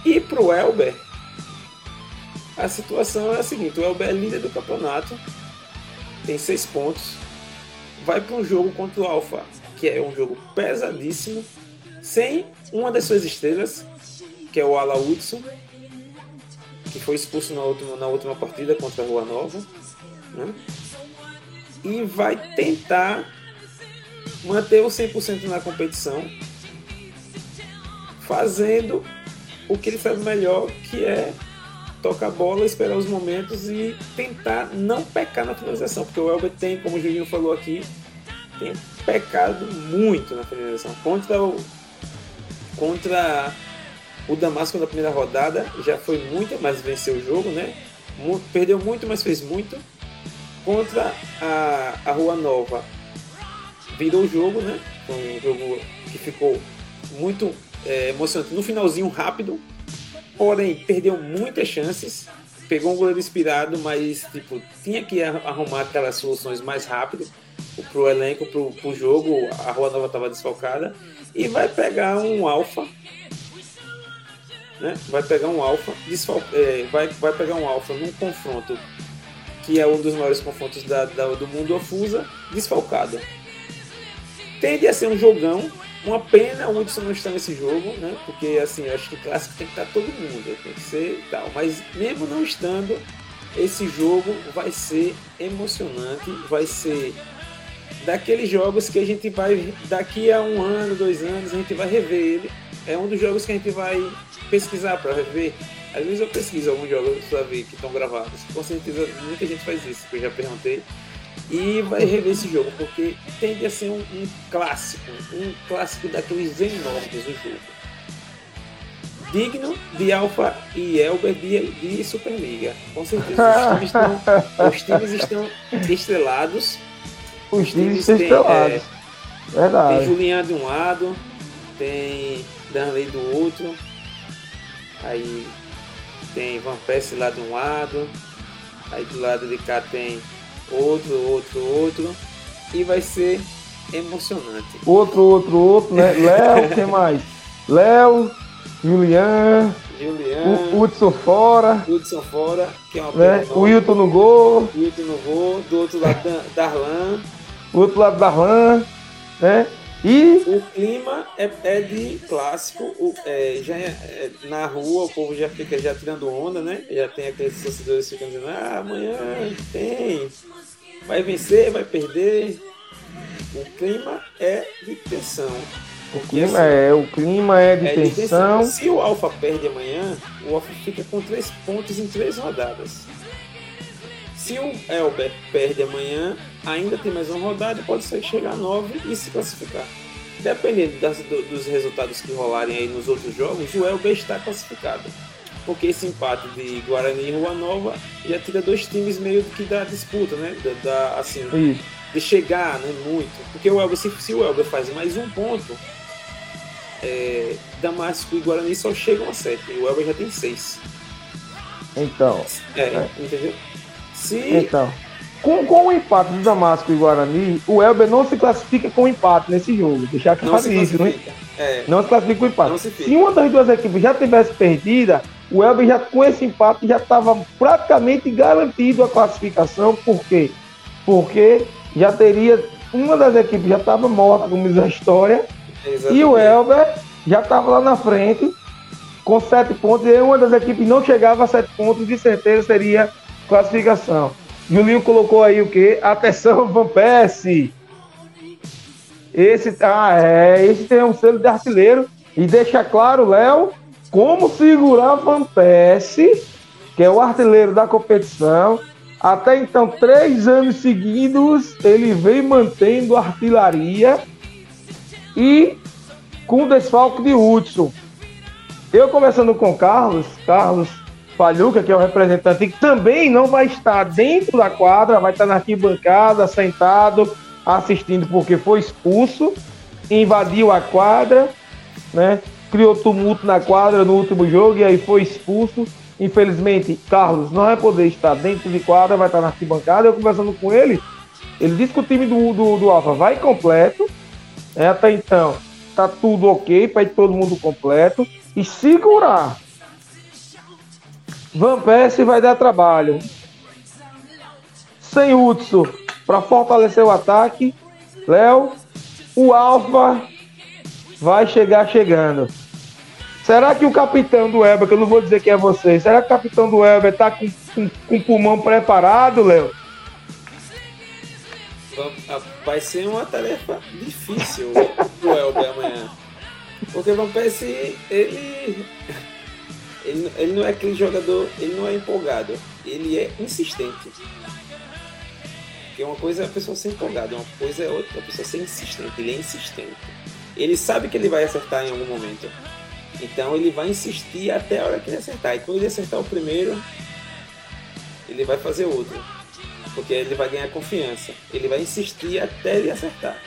E para o Elber, a situação é a seguinte: o Elber é líder do campeonato, tem seis pontos, vai para um jogo contra o Alpha, que é um jogo pesadíssimo, sem uma das suas estrelas, que é o Ala Hudson, que foi expulso na última, na última partida contra a Rua Nova. Né? E vai tentar manter o 100% na competição, fazendo o que ele faz melhor, que é tocar a bola, esperar os momentos e tentar não pecar na finalização, porque o Elber tem, como o Julinho falou aqui, tem pecado muito na finalização. Contra o, contra o Damasco na primeira rodada já foi muito, mas venceu o jogo, né? Perdeu muito, mas fez muito. Contra a, a Rua Nova virou o jogo, né? Foi um jogo que ficou muito é, emocionante no finalzinho rápido, porém perdeu muitas chances. Pegou um goleiro inspirado, mas tipo, tinha que arrumar aquelas soluções mais rápido pro elenco, pro, pro jogo. A Rua Nova estava desfalcada. E vai pegar um Alfa. Né? Vai pegar um Alfa. É, vai, vai pegar um Alfa num confronto que é um dos maiores confrontos da, da, do mundo Afusa, desfalcado. Tende a ser um jogão, uma pena o Hudson não estar nesse jogo, né? Porque assim, eu acho que clássico tem que estar todo mundo, tem que ser tal. Mas mesmo não estando, esse jogo vai ser emocionante, vai ser daqueles jogos que a gente vai, daqui a um ano, dois anos, a gente vai rever ele. É um dos jogos que a gente vai pesquisar para rever. Às vezes eu pesquiso alguns jogos para ver que estão gravados. Com certeza muita gente faz isso, que eu já perguntei e vai rever esse jogo, porque tende a ser um, um clássico, um clássico daqueles enormes do jogo. Digno de Alfa e Elber de, de Superliga. Com certeza os times estão, [laughs] os times estão estrelados. Os, times, estão estrelados. É, Verdade. Tem Julian de um lado, tem Danley do outro. Aí tem Van Persie lá de um lado. Aí do lado de cá tem outro, outro, outro, e vai ser emocionante. Outro, outro, outro, né? [laughs] Léo, quem mais? Léo, Julian, Julian, o Hudson fora, Hudson fora, que é uma né? O Wilton no gol, Wilton no gol, do outro lado Darlan, do outro lado Darlan, né? E o clima é, é de clássico, o, é, já é, é, na rua o povo já fica já tirando onda, né? Já tem aqueles torcedores ficando dizendo, ah, amanhã tem, vai vencer, vai perder. O clima é de tensão. O clima, assim, é, o clima é de, é tensão. de tensão. Se o Alfa perde amanhã, o Alfa fica com três pontos em três rodadas. Se o Elber perde amanhã, ainda tem mais uma rodada pode chegar a 9 e se classificar. Dependendo das, do, dos resultados que rolarem aí nos outros jogos, o Elber está classificado. Porque esse empate de Guarani e Rua Nova já tira dois times meio que da disputa, né? Da, da assim, de chegar né, muito. Porque o Elber, se, se o Elber faz mais um ponto, é, Damasco e Guarani só chegam a 7. O Elber já tem 6. Então. É, é. entendeu? Se... Então, com, com o empate do Damasco e Guarani, o Elber não se classifica com empate nesse jogo. Deixar claro isso, né? É. Não se classifica com empate. Se, se, uma das duas equipes já tivesse perdida, o Elber já com esse empate já estava praticamente garantido a classificação. Por quê? Porque já teria. Uma das equipes já estava morta, como diz a história. Exatamente. E o Elber já estava lá na frente com sete pontos. E uma das equipes não chegava a sete pontos, de certeza seria classificação. Julinho colocou aí o quê? Atenção, Van Persie. Esse, ah, é, esse tem um selo de artilheiro. E deixa claro, Léo, como segurar Van Persie, que é o artilheiro da competição. Até então, três anos seguidos, ele vem mantendo artilharia e com desfalque de Hudson. Eu conversando com Carlos, Carlos Paluca, que é o representante, que também não vai estar dentro da quadra, vai estar na arquibancada, sentado, assistindo, porque foi expulso. invadiu a quadra, né? Criou tumulto na quadra no último jogo e aí foi expulso. Infelizmente, Carlos não vai poder estar dentro de quadra, vai estar na arquibancada. Eu conversando com ele, ele disse que o time do, do, do Alfa vai completo. Né? Até então, tá tudo ok para ir todo mundo completo. E segurar. Van Persie vai dar trabalho. Sem Hudson para fortalecer o ataque. Léo, o Alfa vai chegar chegando. Será que o capitão do Elber, que eu não vou dizer que é você, será que o capitão do Elber tá com, com, com o pulmão preparado, Léo? Vai ser uma tarefa difícil [laughs] o Elber amanhã. Porque o Van Persie, ele, ele, ele não é aquele jogador, ele não é empolgado, ele é insistente. Porque uma coisa é a pessoa ser empolgada, uma coisa é outra, a pessoa ser insistente, ele é insistente. Ele sabe que ele vai acertar em algum momento. Então ele vai insistir até a hora que ele acertar. E quando ele acertar o primeiro, ele vai fazer outro. Porque ele vai ganhar confiança. Ele vai insistir até ele acertar.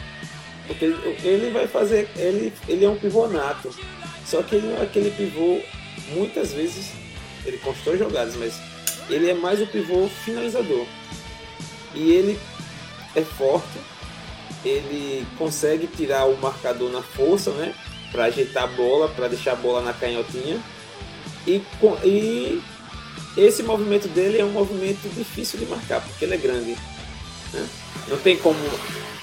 Porque ele vai fazer. Ele, ele é um pivô nato. Só que ele não é aquele pivô. Muitas vezes ele constrói jogadas, mas ele é mais o pivô finalizador. E ele é forte. Ele consegue tirar o marcador na força, né? para ajeitar a bola, para deixar a bola na canhotinha. E, e esse movimento dele é um movimento difícil de marcar, porque ele é grande. Né? Não tem como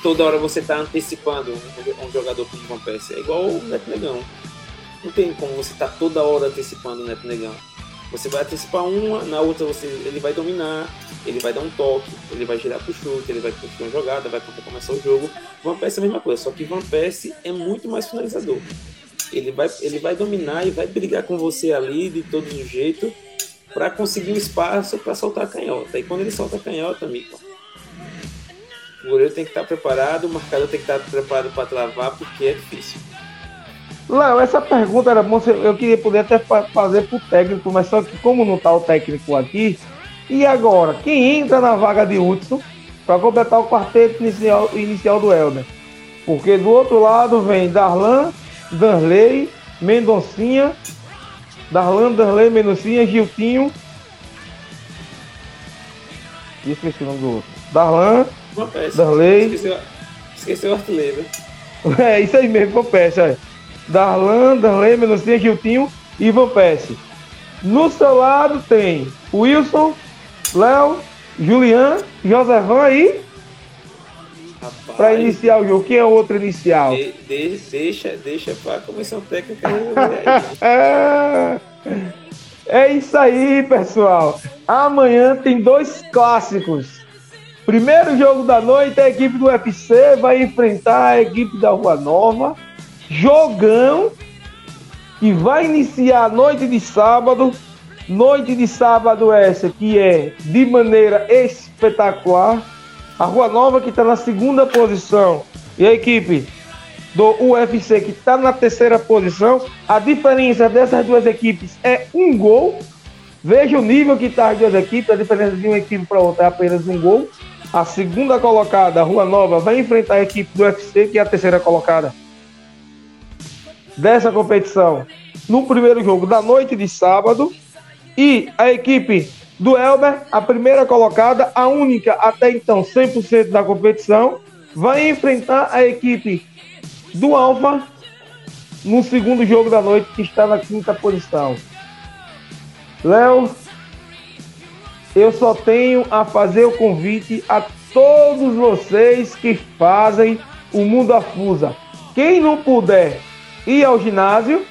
toda hora você estar tá antecipando um jogador o Van Persie. É igual o Neto Negão. Não tem como você estar tá toda hora antecipando o Neto Negão. Você vai antecipar uma, na outra você, ele vai dominar, ele vai dar um toque, ele vai girar pro chute, ele vai construir uma jogada, vai começar o jogo. Van Persie é a mesma coisa, só que Van Persie é muito mais finalizador. Ele vai, ele vai dominar e vai brigar com você ali de todo jeito para conseguir um espaço para soltar a canhota. E quando ele solta a canhota, amigo, o goleiro tem que estar preparado, o marcador tem que estar preparado para travar, porque é difícil. Léo, essa pergunta era bom, eu queria poder até fazer pro técnico, mas só que como não tá o técnico aqui, e agora, quem entra na vaga de Hudson para completar o quarteto inicial, inicial do Helder? Porque do outro lado vem Darlan, Danley, Mendoncinha, Darlan, Danley, Mendoncinha, Giltinho. E esqueci o nome do outro. Darlan, Darley. Esqueceu, esqueceu o artilheiro. [laughs] É, isso aí mesmo, Van Persie. Darlan, Darley, Mendoncinha, Giltinho e Van Persie. No seu lado tem Wilson, Léo, Julian, Josevan aí para iniciar o jogo. Quem é o outro inicial? De, de, deixa, deixa para a comissão técnica [laughs] É isso aí, pessoal. Amanhã tem dois clássicos. Primeiro jogo da noite, a equipe do UFC vai enfrentar a equipe da Rua Nova. Jogão que vai iniciar noite de sábado. Noite de sábado essa que é de maneira espetacular. A Rua Nova que está na segunda posição e a equipe do UFC que está na terceira posição. A diferença dessas duas equipes é um gol. Veja o nível que está as duas equipes. A diferença de uma equipe para outra é apenas um gol. A segunda colocada, a Rua Nova, vai enfrentar a equipe do UFC, que é a terceira colocada dessa competição, no primeiro jogo da noite de sábado. E a equipe do Elber, a primeira colocada, a única até então 100% da competição, vai enfrentar a equipe do Alfa no segundo jogo da noite, que está na quinta posição. Léo, eu só tenho a fazer o convite a todos vocês que fazem o Mundo Afusa. Quem não puder ir ao ginásio,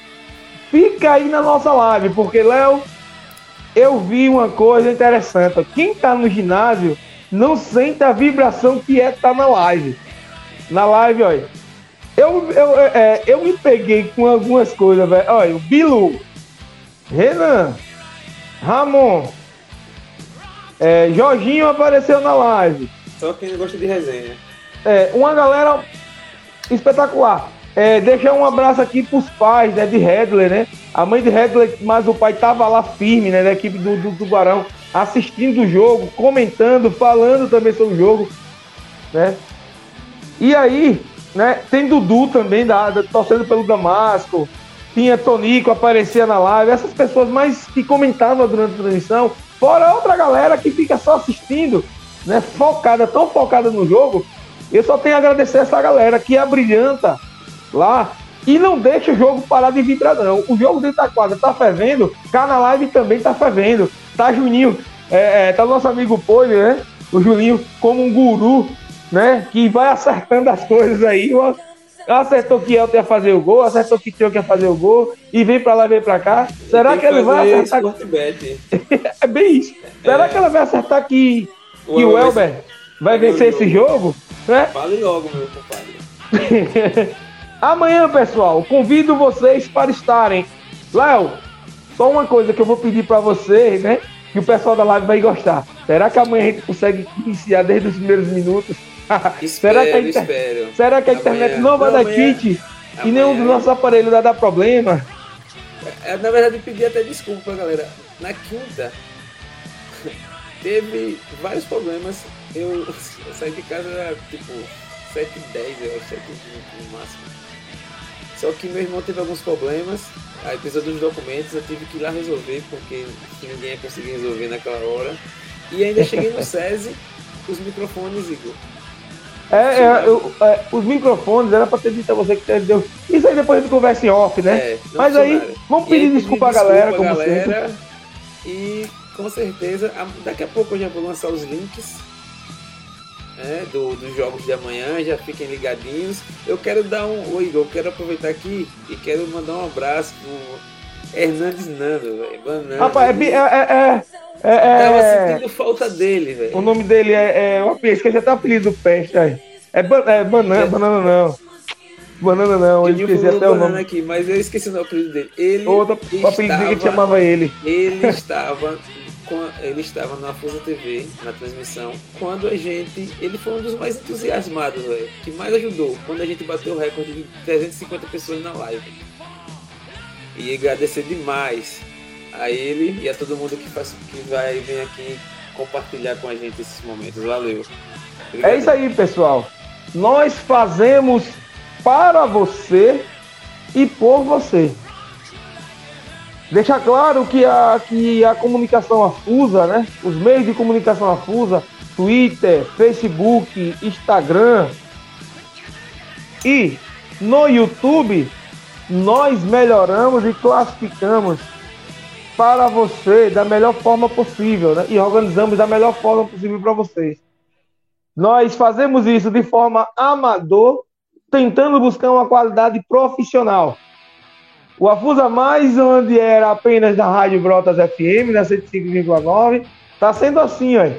fica aí na nossa live, porque, Léo, eu vi uma coisa interessante. Quem tá no ginásio não sente a vibração que é estar tá na live. Na live, olha. Eu, eu, é, eu me peguei com algumas coisas, velho. Olha, o Bilu, Renan, Ramon, é, Jorginho apareceu na live. Só quem gosta de resenha. É, uma galera espetacular. É, deixar um abraço aqui pros pais né, de Redler, né? A mãe de Redler, mas o pai tava lá firme, né? Da equipe do, do Tubarão, assistindo o jogo, comentando, falando também sobre o jogo, né? E aí, né? Tem Dudu também, da, da, torcendo pelo Damasco. Tinha Tonico, aparecia na live. Essas pessoas mais que comentavam durante a transmissão. Fora outra galera que fica só assistindo, né? Focada, tão focada no jogo. Eu só tenho a agradecer essa galera que é brilhanta lá e não deixa o jogo parar de vibrar, não. O jogo dentro da quadra tá fervendo, cá na live também tá fervendo. Tá Juninho, é, é, tá nosso amigo Poli, né? O Juninho como um guru, né? Que vai acertando as coisas aí. Acertou que Elton ia fazer o gol, acertou que Tio ia fazer o gol, e vem pra lá, vem pra cá. Será que, ele vai acertar? [laughs] é bem isso. Será é... que ela vai acertar que o, que o Elber vai vencer esse jogo? Né? Fale logo, meu compadre. [laughs] Amanhã, pessoal, convido vocês para estarem. Léo, só uma coisa que eu vou pedir para vocês, né? Que o pessoal da live vai gostar. Será que amanhã a gente consegue iniciar desde os primeiros minutos? [laughs] Espero, será, que a inter... será que a internet não vai dar kit e nenhum dos nossos aparelhos vai dar problema? É, na verdade, eu pedi até desculpa, galera. Na quinta, [laughs] teve vários problemas. Eu, eu [laughs] saí de casa tipo 7h10, eu acho, 7h20 no máximo. Só que meu irmão teve alguns problemas, aí precisou dos documentos, eu tive que ir lá resolver, porque ninguém ia conseguir resolver naquela hora. E ainda cheguei no [laughs] SESI, os microfones, Igor. É, é, eu, é, os microfones era pra ter dito a você que deu. Isso aí depois a gente conversa em off, né? É, Mas aí, vamos pedir aí, desculpa à galera, como galera, sempre. E com certeza, daqui a pouco eu já vou lançar os links né, do, dos jogos de amanhã, já fiquem ligadinhos. Eu quero dar um. Oi, Igor, eu quero aproveitar aqui e quero mandar um abraço pro Hernandes Nando, velho. Rapaz, é, é, é, é, é, Tava sentindo falta dele, velho. O nome dele é. é que esqueci até o apelido do peste aí. É, ba é banana, banana não. Banana não, eu esqueci até o nome. aqui, mas eu esqueci o apelido dele. Ele Outro apelido que chamava ele. Ele estava [laughs] ele estava na Força TV, na transmissão, quando a gente. Ele foi um dos mais entusiasmados, véio, que mais ajudou, quando a gente bateu o recorde de 350 pessoas na live. E agradecer demais a ele e a todo mundo que, faz, que vai vir aqui compartilhar com a gente esses momentos. Valeu. Obrigado. É isso aí, pessoal. Nós fazemos para você e por você. Deixa claro que a, que a comunicação afusa, né? Os meios de comunicação afusa, Twitter, Facebook, Instagram e no YouTube, nós melhoramos e classificamos para você da melhor forma possível, né? E organizamos da melhor forma possível para vocês. Nós fazemos isso de forma amador, tentando buscar uma qualidade profissional. O Afusa Mais, onde era apenas da Rádio Brotas FM, na 105,9, tá sendo assim, ó.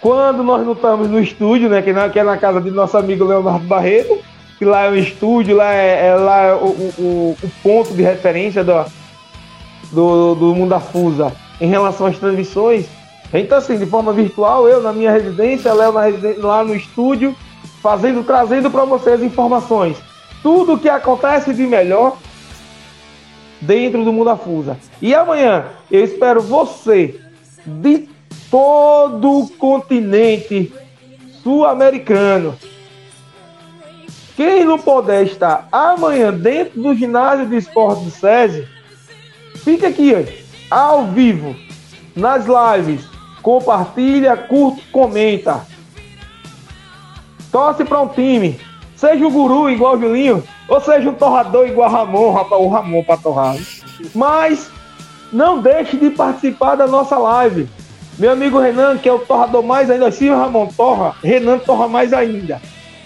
Quando nós não estamos no estúdio, né, que, é na casa de nosso amigo Leonardo Barreto, que lá é o estúdio, lá é, é lá é o, o, o, ponto de referência do, do, do Mundo Afusa em relação às transmissões. Então, assim, de forma virtual, eu na minha residência, Léo lá no estúdio, fazendo, trazendo para vocês informações. Tudo o que acontece de melhor dentro do Mundo Afusa. E amanhã eu espero você de todo o continente sul-americano. Quem não puder estar amanhã dentro do ginásio de esporte do SESI, fica aqui, ao vivo, nas lives. Compartilha, curte, comenta. Torce para um time. Seja o guru igual o Julinho, ou seja um torrador igual Ramon, rapaz, o Ramon para torrar. Mas não deixe de participar da nossa live. Meu amigo Renan, que é o torrador mais ainda, se o Ramon torra, Renan torra mais ainda.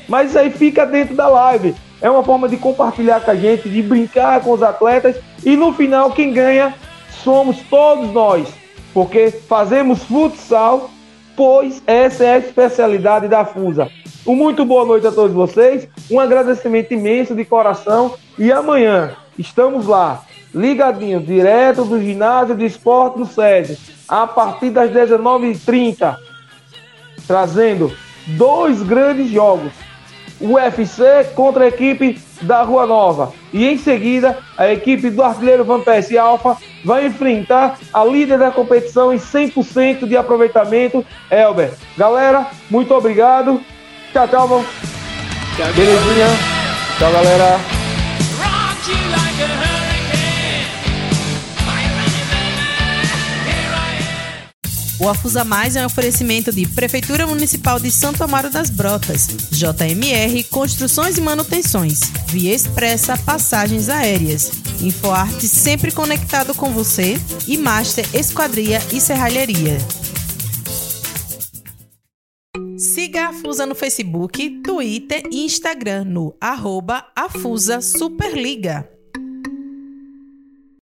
Mas isso aí fica dentro da live. É uma forma de compartilhar com a gente, de brincar com os atletas. E no final, quem ganha somos todos nós. Porque fazemos futsal, pois essa é a especialidade da FUSA. Um muito boa noite a todos vocês, um agradecimento imenso de coração e amanhã estamos lá, ligadinhos, direto do ginásio de esporte do SESI, a partir das 19h30, trazendo dois grandes jogos. O UFC contra a equipe da Rua Nova. E em seguida, a equipe do artilheiro Van Persie Alfa vai enfrentar a líder da competição em 100% de aproveitamento, Elber. Galera, muito obrigado. Tchau, tchau, Tchau, Belezinha. Tchau, galera. O Afusa Mais é um oferecimento de Prefeitura Municipal de Santo Amaro das Brotas, JMR Construções e Manutenções, Via Expressa Passagens Aéreas, InfoArte sempre conectado com você e Master Esquadria e Serralheria. Siga a Afusa no Facebook, Twitter e Instagram no arroba Afusa Superliga.